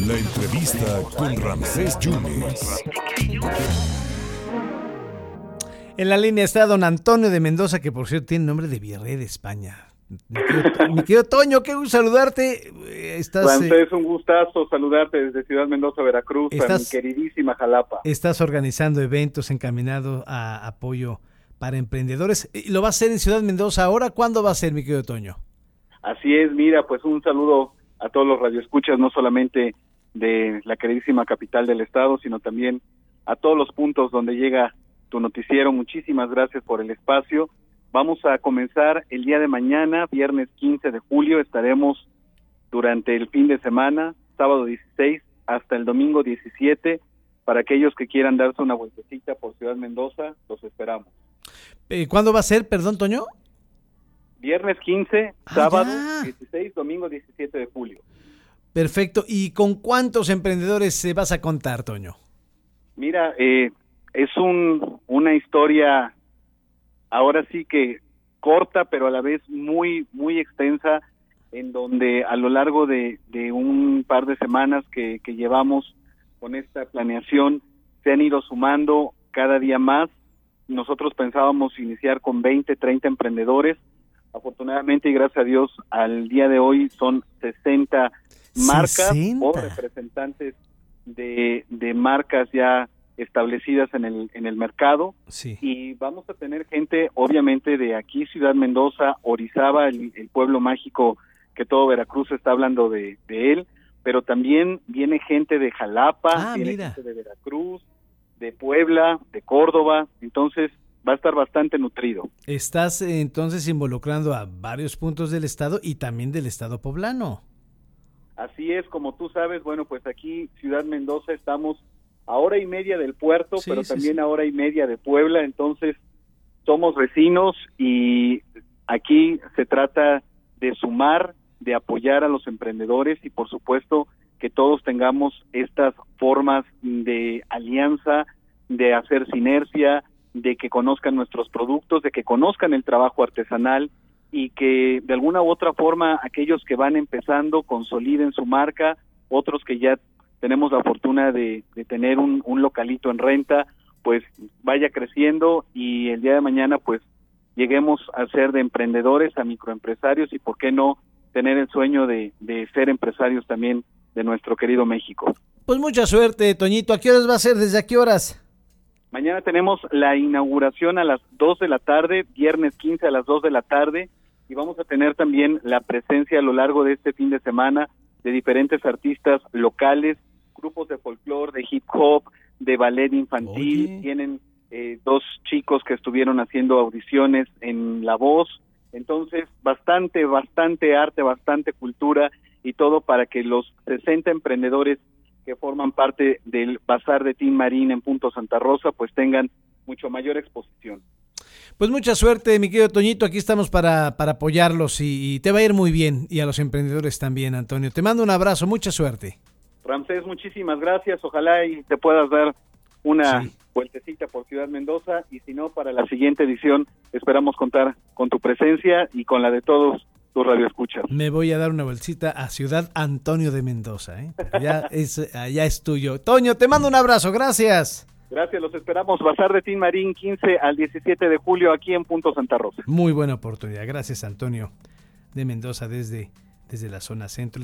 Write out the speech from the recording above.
La entrevista con Ramsés Yunes. En la línea está don Antonio de Mendoza, que por cierto tiene nombre de virrey de España. Mi querido, Toño, qué gusto saludarte. Estás, es un gustazo saludarte desde Ciudad Mendoza, Veracruz, estás, mi queridísima Jalapa. Estás organizando eventos encaminados a apoyo para emprendedores. ¿Y lo va a hacer en Ciudad Mendoza ahora? ¿Cuándo va a ser, mi querido Toño? Así es, mira, pues un saludo a todos los radioescuchas, no solamente de la queridísima capital del estado, sino también a todos los puntos donde llega tu noticiero. Muchísimas gracias por el espacio. Vamos a comenzar el día de mañana, viernes 15 de julio. Estaremos durante el fin de semana, sábado 16 hasta el domingo 17. Para aquellos que quieran darse una vueltecita por Ciudad Mendoza, los esperamos. Eh, ¿Cuándo va a ser, perdón, Toño? Viernes 15, ah, sábado 16, domingo 17 de julio. Perfecto. ¿Y con cuántos emprendedores se vas a contar, Toño? Mira, eh, es un, una historia ahora sí que corta, pero a la vez muy, muy extensa, en donde a lo largo de, un par de semanas que, que llevamos con esta planeación, se han ido sumando cada día más. Nosotros pensábamos iniciar con 20, 30 emprendedores. Afortunadamente y gracias a Dios, al día de hoy son 60 marcas o representantes de, de marcas ya establecidas en el, en el mercado. Y vamos a tener gente, obviamente, de aquí, Ciudad Mendoza, Orizaba, el, pueblo mágico que todo Veracruz está hablando de, él, pero también viene gente de Jalapa, ah, viene gente de Veracruz, de Puebla, de Córdoba, entonces va a estar bastante nutrido. Estás entonces involucrando a varios puntos del estado y también del estado poblano. Así es, como tú sabes, bueno, pues aquí Ciudad Mendoza estamos a hora y media del puerto, pero también a hora y media de Puebla, entonces somos vecinos y aquí se trata de sumar, de apoyar a los emprendedores y por supuesto que todos tengamos estas formas de alianza, de hacer sinergia, de que conozcan nuestros productos, de que conozcan el trabajo artesanal y que de alguna u otra forma aquellos que van empezando consoliden su marca, otros que ya tenemos la fortuna de, tener un, localito en renta, pues vaya creciendo y el día de mañana pues lleguemos a ser de emprendedores a microempresarios y por qué no tener el sueño de, ser empresarios también de nuestro querido México. Pues mucha suerte, Toñito. ¿A qué horas va a ser? ¿Desde a qué horas? Mañana tenemos la inauguración a las 2 de la tarde, viernes 15 a las 2 de la tarde, y vamos a tener también la presencia a lo largo de este fin de semana de diferentes artistas locales, grupos de folclore, de hip hop, de ballet infantil, tienen eh, dos chicos que estuvieron haciendo audiciones en La Voz, entonces bastante, bastante arte, bastante cultura y todo para que los 60 emprendedores que forman parte del Bazar de Team Marín en Punto Santa Rosa pues tengan mucho mayor exposición. Pues mucha suerte, mi querido Toñito. Aquí estamos para, para apoyarlos y, te va a ir muy bien. Y a los emprendedores también, Antonio. Te mando un abrazo, mucha suerte. Ramsés, muchísimas gracias. Ojalá y te puedas dar una vueltecita por Ciudad Mendoza. Y si no, para la siguiente edición esperamos contar con tu presencia y con la de todos tus radioescuchas. Me voy a dar una vueltecita a Ciudad Antonio de Mendoza. ¿eh? Ya, es, ya es tuyo. Toño, te mando un abrazo. Gracias. Gracias, los esperamos. Bazar de Tin Marín 15 al 17 de julio aquí en Punto Santa Rosa. Muy buena oportunidad. Gracias, Antonio de Mendoza desde, desde la zona centro.